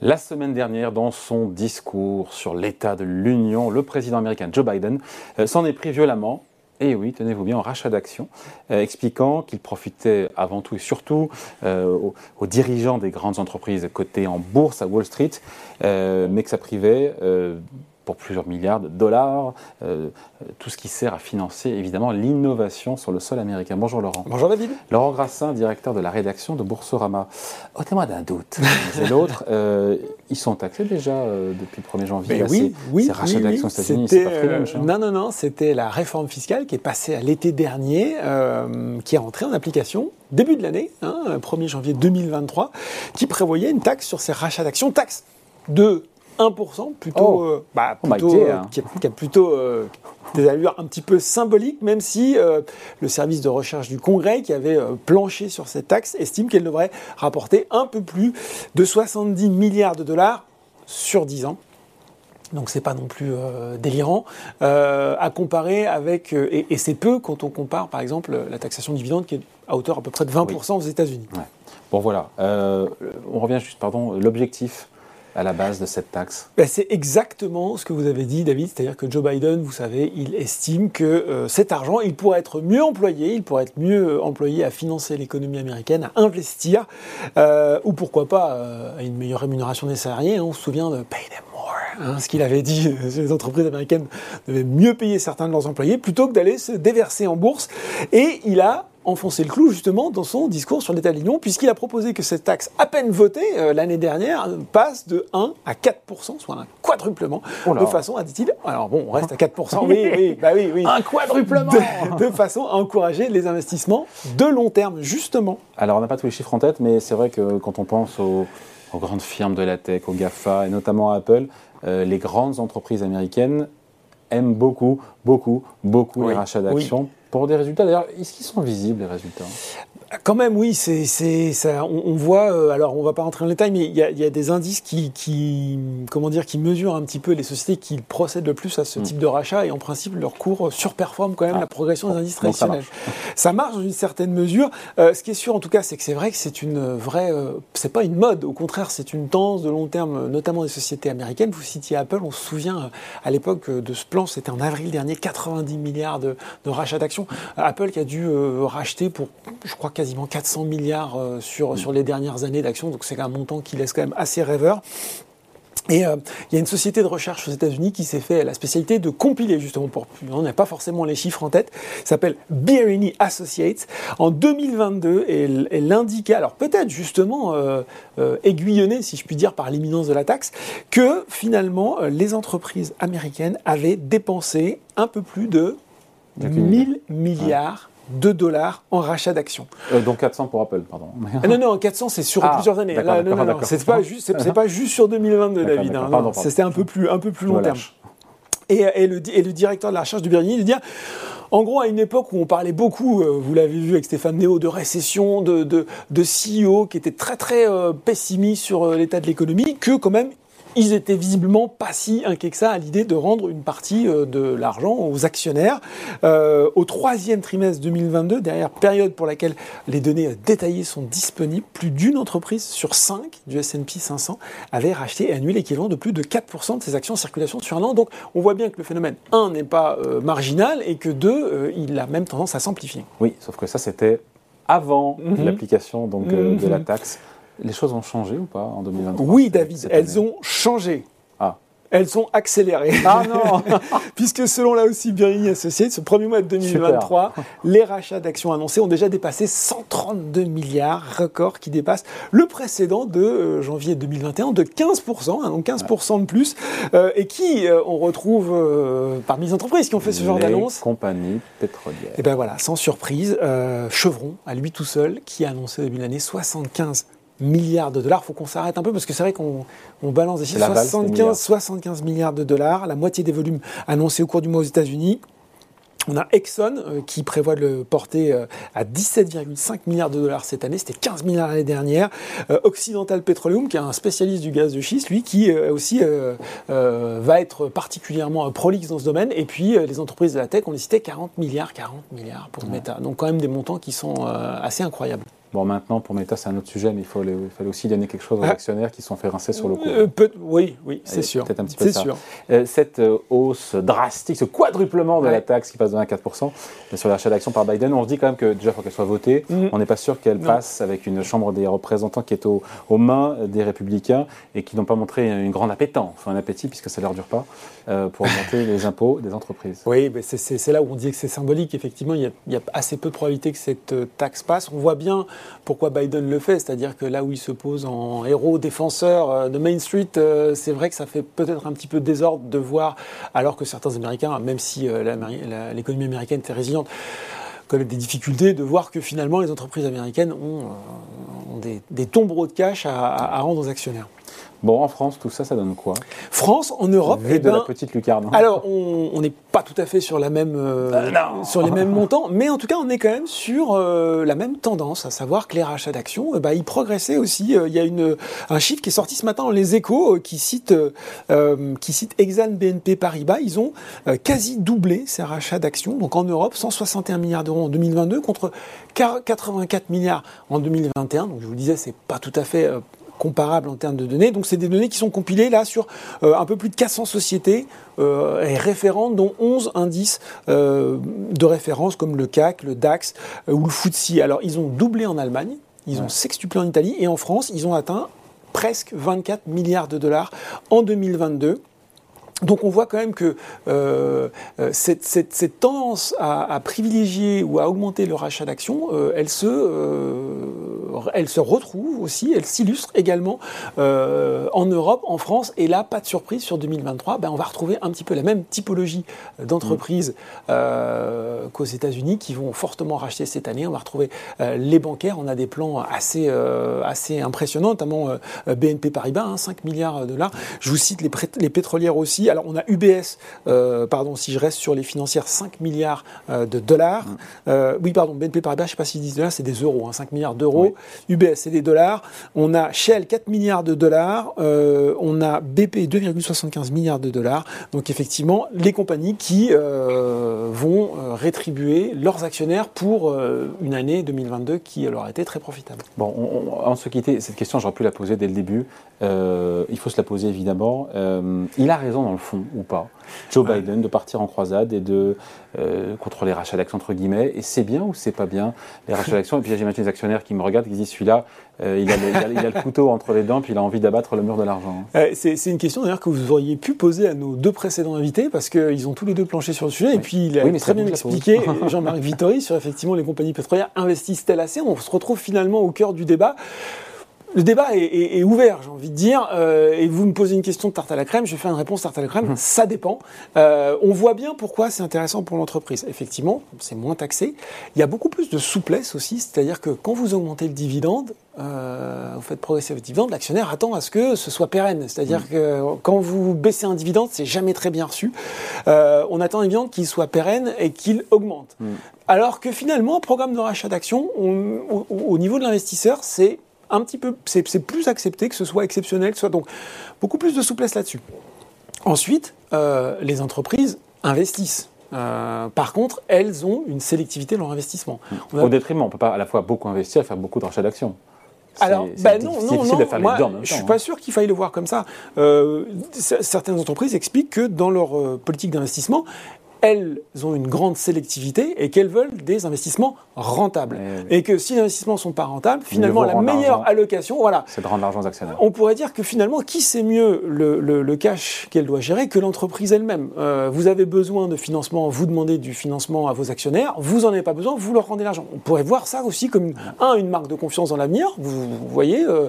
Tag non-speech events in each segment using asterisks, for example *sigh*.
La semaine dernière, dans son discours sur l'état de l'Union, le président américain Joe Biden euh, s'en est pris violemment et oui, tenez-vous bien, en rachat d'actions, euh, expliquant qu'il profitait avant tout et surtout euh, aux, dirigeants des grandes entreprises cotées en bourse à Wall Street, mais que ça privait pour plusieurs milliards de dollars, euh, tout ce qui sert à financer évidemment l'innovation sur le sol américain. Bonjour Laurent. Bonjour David. Laurent Grassin, directeur de la rédaction de Boursorama. Ôtez-moi d'un doute, *laughs* c'est l'autre. Euh, ils sont taxés déjà euh, depuis le 1er janvier. Ben oui, oui, ces rachats d'actions aux États-Unis, c'est pas très Non, non, non, c'était la réforme fiscale qui est passée à l'été dernier, qui est entrée en application début de l'année, hein, 1er janvier 2023, qui prévoyait une taxe sur ces rachats d'actions, taxe de 1%, plutôt, oh. euh, bah, oh euh, hein. qui, a, plutôt euh, des allures un petit peu symboliques, même si le service de recherche du Congrès, qui avait planché sur cette taxe, estime qu'elle devrait rapporter un peu plus de 70 milliards de dollars sur 10 ans. Donc c'est pas non plus délirant à comparer avec et, c'est peu quand on compare par exemple la taxation dividende qui est à hauteur à peu près de 20% aux États-Unis. Bon voilà, on revient juste pardon l'objectif à la base de cette taxe? Ben, C'est exactement ce que vous avez dit, David. C'est-à-dire que Joe Biden, vous savez, il estime que euh, cet argent, il pourrait être mieux employé, il pourrait être mieux employé à financer l'économie américaine, à investir, euh, ou pourquoi pas euh, à une meilleure rémunération des salariés. On se souvient de Pay them hein, ce qu'il avait dit, les entreprises américaines devaient mieux payer certains de leurs employés plutôt que d'aller se déverser en bourse. Et il a enfoncer le clou justement dans son discours sur l'état de l'Union, puisqu'il a proposé que cette taxe, à peine votée euh, l'année dernière, passe de 1 à 4%, soit un quadruplement, oh de façon à, dit-il, alors bon, on reste à 4%, oui, oui, bah oui, oui. *laughs* Un quadruplement de, façon à encourager les investissements de long terme, justement. Alors on n'a pas tous les chiffres en tête, mais c'est vrai que quand on pense aux, grandes firmes de la tech, aux GAFA, et notamment à Apple, euh, les grandes entreprises américaines aiment beaucoup, beaucoup, beaucoup les rachats d'actions pour des résultats. D'ailleurs, est-ce qu'ils sont visibles, les résultats? Quand même, oui, c'est, ça. On, voit. Euh, alors, on va pas rentrer dans les détails, mais il y, a, des indices qui, comment dire, qui mesurent un petit peu les sociétés qui procèdent le plus à ce mm. type de rachat, et en principe, leur cours surperforme quand même ah. la progression des indices traditionnels. *laughs* Ça marche. dans une certaine mesure. Euh, ce qui est sûr, en tout cas, c'est que c'est vrai que c'est une vraie. Euh, c'est pas une mode. Au contraire, c'est une tendance de long terme, notamment des sociétés américaines. Vous citiez Apple. On se souvient à l'époque de ce plan. C'était en avril dernier, 90 milliards de, de rachats d'actions. Apple qui a dû racheter pour, je crois quasiment 400 milliards euh, sur, sur les dernières années d'actions, donc c'est un montant qui laisse quand même assez rêveur. Et euh, il y a une société de recherche aux États-Unis qui s'est fait la spécialité de compiler justement pour on n'a pas forcément les chiffres en tête. S'appelle Birini Associates. En 2022, elle, elle indiquait, alors peut-être justement euh, aiguillonnée, si je puis dire, par l'imminence de la taxe, que finalement les entreprises américaines avaient dépensé un peu plus de 1000 milliards de dollars en rachat d'actions. Euh, donc 400 pour Apple, pardon. Ah, non, non, 400 c'est sur ah, plusieurs années. c'est pas, juste, c'est, pas juste sur 2022, David. Hein, c'était un peu plus, un peu plus long terme. Et, et, le, et, le, directeur de la recherche du Bernier, il dit en gros, à une époque où on parlait beaucoup, euh, vous l'avez vu avec Stéphane Néo, de récession, de, de, de CEO qui étaient très très euh, pessimistes sur euh, l'état de l'économie, que quand même ils étaient visiblement pas si inquiets que ça à l'idée de rendre une partie euh, de l'argent aux actionnaires. Euh, au troisième trimestre 2022, derrière période pour laquelle les données détaillées sont disponibles, plus d'une entreprise sur cinq du S&P 500 avait racheté et annulé l'équivalent de plus de 4% de ses actions en circulation sur un an. Donc on voit bien que le phénomène, un, n'est pas euh, marginal et que deux, il a même tendance à s'amplifier. Oui, sauf que ça c'était avant mhm. l'application donc de la mhm. taxe. Les choses ont changé ou pas en 2023 Oui, David, elles ont changé. Ah. Elles sont accélérées. Ah non *laughs* Puisque selon là aussi Birini Associates, ce premier mois de 2023, les rachats d'actions annoncés ont déjà dépassé 132 milliards, record qui dépasse le précédent de euh, janvier 2021 de 15%, hein, donc 15% de plus, euh, et qui euh, on retrouve parmi les entreprises qui ont fait ce genre d'annonce. compagnies pétrolières. Et eh bien voilà, sans surprise, Chevron, à lui tout seul, qui a annoncé au début de l'année 75 milliards de dollars. Il faut qu'on s'arrête un peu parce que c'est vrai qu'on balance des chiffres 75, 75 milliards de dollars, la moitié des volumes annoncés au cours du mois aux États-Unis. On a Exxon euh, qui prévoit de le porter euh, à 17,5 milliards de dollars cette année, c'était 15 milliards l'année dernière. Euh, Occidental Petroleum, qui est un spécialiste du gaz de schiste, lui qui aussi va être particulièrement prolixe dans ce domaine. Et puis les entreprises de la tech, on les citait 40 milliards, 40 milliards pour Meta. Donc quand même des montants qui sont assez incroyables. Bon, maintenant, pour Meta, c'est un autre sujet, mais il, faut, il fallait aussi donner quelque chose aux Ah. actionnaires qui sont fait rincer sur le coup. Euh, peut- oui, oui, c'est sûr. Peut-être un petit peu ça. sûr. Euh, cette euh, hausse drastique, ce quadruplement de Ouais. la taxe qui passe de 1 à 4% sur l'achat d'actions par Biden, on se dit quand même que déjà, il faut qu'elle soit votée. Mhm. On n'est pas sûr qu'elle passe avec une Chambre des représentants qui est au- aux mains des républicains et qui n'ont pas montré une grande appétence, enfin un appétit, puisque ça ne leur dure pas, pour augmenter les impôts des entreprises. Oui, c'est- là où on dit que c'est symbolique. Effectivement, il y, a, il y a assez peu de probabilité que cette taxe passe. On voit bien pourquoi Biden le fait, c'est-à-dire que là où il se pose en héros défenseur euh, de Main Street, euh, c'est vrai que ça fait peut-être un petit peu désordre de voir, alors que certains Américains, même si euh, l'économie américaine est résiliente, connaissent des difficultés, de voir que finalement les entreprises américaines ont, des, tombereaux de cash à rendre aux actionnaires. Bon, en France, tout ça, ça donne quoi? France, en Europe, Vu eh de la ben, petite lucarne. hein. alors, on n'est pas tout à fait sur la même, euh, Euh, sur les mêmes montants, mais en tout cas, on est quand même sur euh, la même tendance, à savoir que les rachats d'actions, eh ben, ils progressaient aussi. Il y a une, un chiffre qui est sorti ce matin dans Les Échos qui cite, qui cite Exane BNP Paribas. Ils ont quasi doublé ces rachats d'actions. Donc en Europe, 161 milliards d'euros en 2022 contre 84 milliards en 2021. Donc je vous le disais, c'est pas tout à fait euh, comparable en termes de données. Donc c'est des données qui sont compilées là sur euh, un peu plus de 400 sociétés euh, et référentes, dont 11 indices euh, de référence comme le CAC, le DAX ou le FTSE. Alors ils ont doublé en Allemagne, ils ont Ouais. sextuplé en Italie et en France, ils ont atteint presque 24 milliards de dollars en 2022. Donc on voit quand même que euh, cette, cette- cette tendance à, à privilégier ou à augmenter le rachat d'actions, euh, elle, se, euh, elle se retrouve aussi, elle s'illustre également euh, en Europe, en France. Et là, pas de surprise, sur 2023, ben, on va retrouver un petit peu la même typologie d'entreprises euh, qu'aux États-Unis qui vont fortement racheter cette année. On va retrouver euh, les bancaires. On a des plans assez, assez impressionnants, notamment BNP Paribas, hein, 5 milliards de dollars. Je vous cite les, pétrolières aussi. Alors, on a UBS, pardon, si je reste sur les financières, 5 milliards de dollars. Euh, oui, pardon, BNP Paribas, je ne sais pas s'ils disent dollars, c'est des euros, hein, 5 milliards d'euros. UBS, c'est des dollars. On a Shell, 4 milliards de dollars. Euh, on a BP, 2,75 milliards de dollars. Donc, effectivement, les compagnies qui euh, vont euh, rétribuer leurs actionnaires pour euh, une année 2022 qui leur a été très profitable. Bon, on, on- avant de se quitter, cette question, j'aurais pu la poser dès le début. Il faut se la poser évidemment. Il a raison dans le fond ou pas, Joe Ouais. Biden, de partir en croisade et de contre les rachats d'actions entre guillemets. Et c'est bien ou c'est pas bien les rachats d'actions Et puis j'imagine les actionnaires qui me regardent qui celui-là, euh, il, a le, il, a, il a le couteau entre les dents puis il a envie d'abattre le mur de l'argent. Euh, c'est une question d'ailleurs que vous auriez pu poser à nos deux précédents invités parce qu'ils ont tous les deux planché sur le sujet et puis il a Oui, très bien expliqué, *laughs* Jean-Marc Vittori, sur effectivement les compagnies pétrolières investissent-elles assez? On se retrouve finalement au cœur du débat. Le débat est, est- est ouvert, j'ai envie de dire, euh, et vous me posez une question de tarte à la crème, je fais une réponse tarte à la crème, ça dépend. Euh, on voit bien pourquoi c'est intéressant pour l'entreprise. Effectivement, c'est moins taxé. Il y a beaucoup plus de souplesse aussi, c'est-à-dire que quand vous augmentez le dividende, euh, vous faites progresser votre dividende, l'actionnaire attend à ce que ce soit pérenne. C'est-à-dire que quand vous baissez un dividende, c'est jamais très bien reçu. Euh, on attend un dividende qu'il soit pérenne et qu'il augmente. Alors que finalement, un programme de rachat d'actions, on- au, au niveau de l'investisseur, c'est un petit peu, c'est plus accepté que ce soit exceptionnel, que ce soit donc beaucoup plus de souplesse là-dessus. Ensuite, euh, les entreprises investissent. Euh, par contre, elles ont une sélectivité dans leur investissement. On a- Au détriment, on ne peut pas à la fois beaucoup investir et faire beaucoup de rachats d'actions. Alors, bah non, non, non. de faire Moi, les deux en même je temps, suis hein. pas sûr qu'il faille le voir comme ça. Euh, certaines entreprises expliquent que dans leur euh, politique d'investissement, elles ont une grande sélectivité et qu'elles veulent des investissements rentables. Ouais. Et que si les investissements sont pas rentables, finalement, la meilleure allocation, voilà, C'est de rendre l'argent aux actionnaires. on pourrait dire que finalement, qui sait mieux le, le- le cash qu'elle doit gérer que l'entreprise elle-même? Euh, Vous avez besoin de financement, vous demandez du financement à vos actionnaires, vous n'en avez pas besoin, vous leur rendez l'argent. On pourrait voir ça aussi comme, un, une marque de confiance dans l'avenir, vous, vous voyez, euh,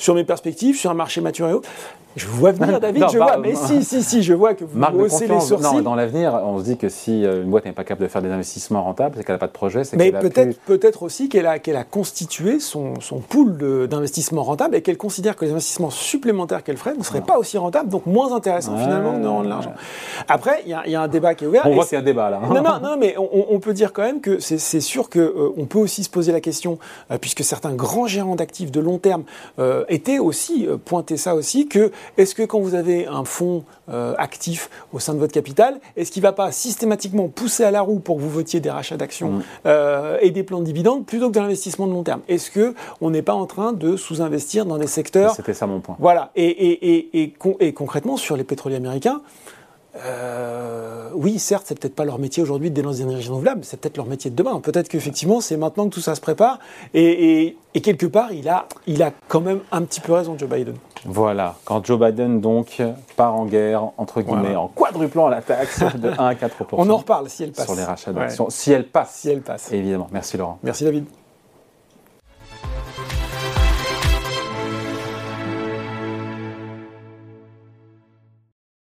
sur mes perspectives, sur un marché mature et autres. Je vois venir, David, Non, je bah, vois, mais si, si, si, je vois que vous haussez les sourcils. Non, dans l'avenir, on se dit que si euh, une boîte n'est pas capable de faire des investissements rentables, c'est qu'elle n'a pas de projet, c'est Mais peut-être aussi qu'elle a, qu'elle a constitué son, son pool de- d'investissement rentable et qu'elle considère que les investissements supplémentaires qu'elle ferait ne seraient pas aussi rentables, donc moins intéressants Ouais. finalement de rendre l'argent. Après, il y, y a un débat qui est ouvert. On voit c'est- qu'il y a un débat là. hein. non, non, non, mais on, on peut dire quand même que c'est sûr que euh, peut aussi se poser la question, euh, puisque certains grands gérants d'actifs de long terme euh, étaient aussi euh, pointé ça aussi, que est-ce que quand vous avez un fonds euh, actif au sein de votre capital, est-ce qu'il ne va pas systématiquement pousser à la roue pour que vous votiez des rachats d'actions Mm. euh, et des plans de dividendes plutôt que de l'investissement de long terme? Est-ce que on n'est pas en train de sous-investir dans des secteurs C'était ça mon point. Voilà. Et, et, et, et, con- et concrètement, sur les pétroliers américains, euh, oui, certes, c'est peut-être pas leur métier aujourd'hui de dénoncer des énergies renouvelables, c'est peut-être leur métier de demain. Peut-être qu'effectivement, c'est maintenant que tout ça se prépare. Et, et, et quelque part, il a, il a quand même un petit peu raison, Joe Biden. Voilà, quand Joe Biden donc part en guerre, entre guillemets, Voilà. en quadruplant la taxe de 1 à 4 On en reparle si elle passe. sur les rachats Ouais. si elle passe. Si elle passe. Évidemment. Merci Laurent. Merci David.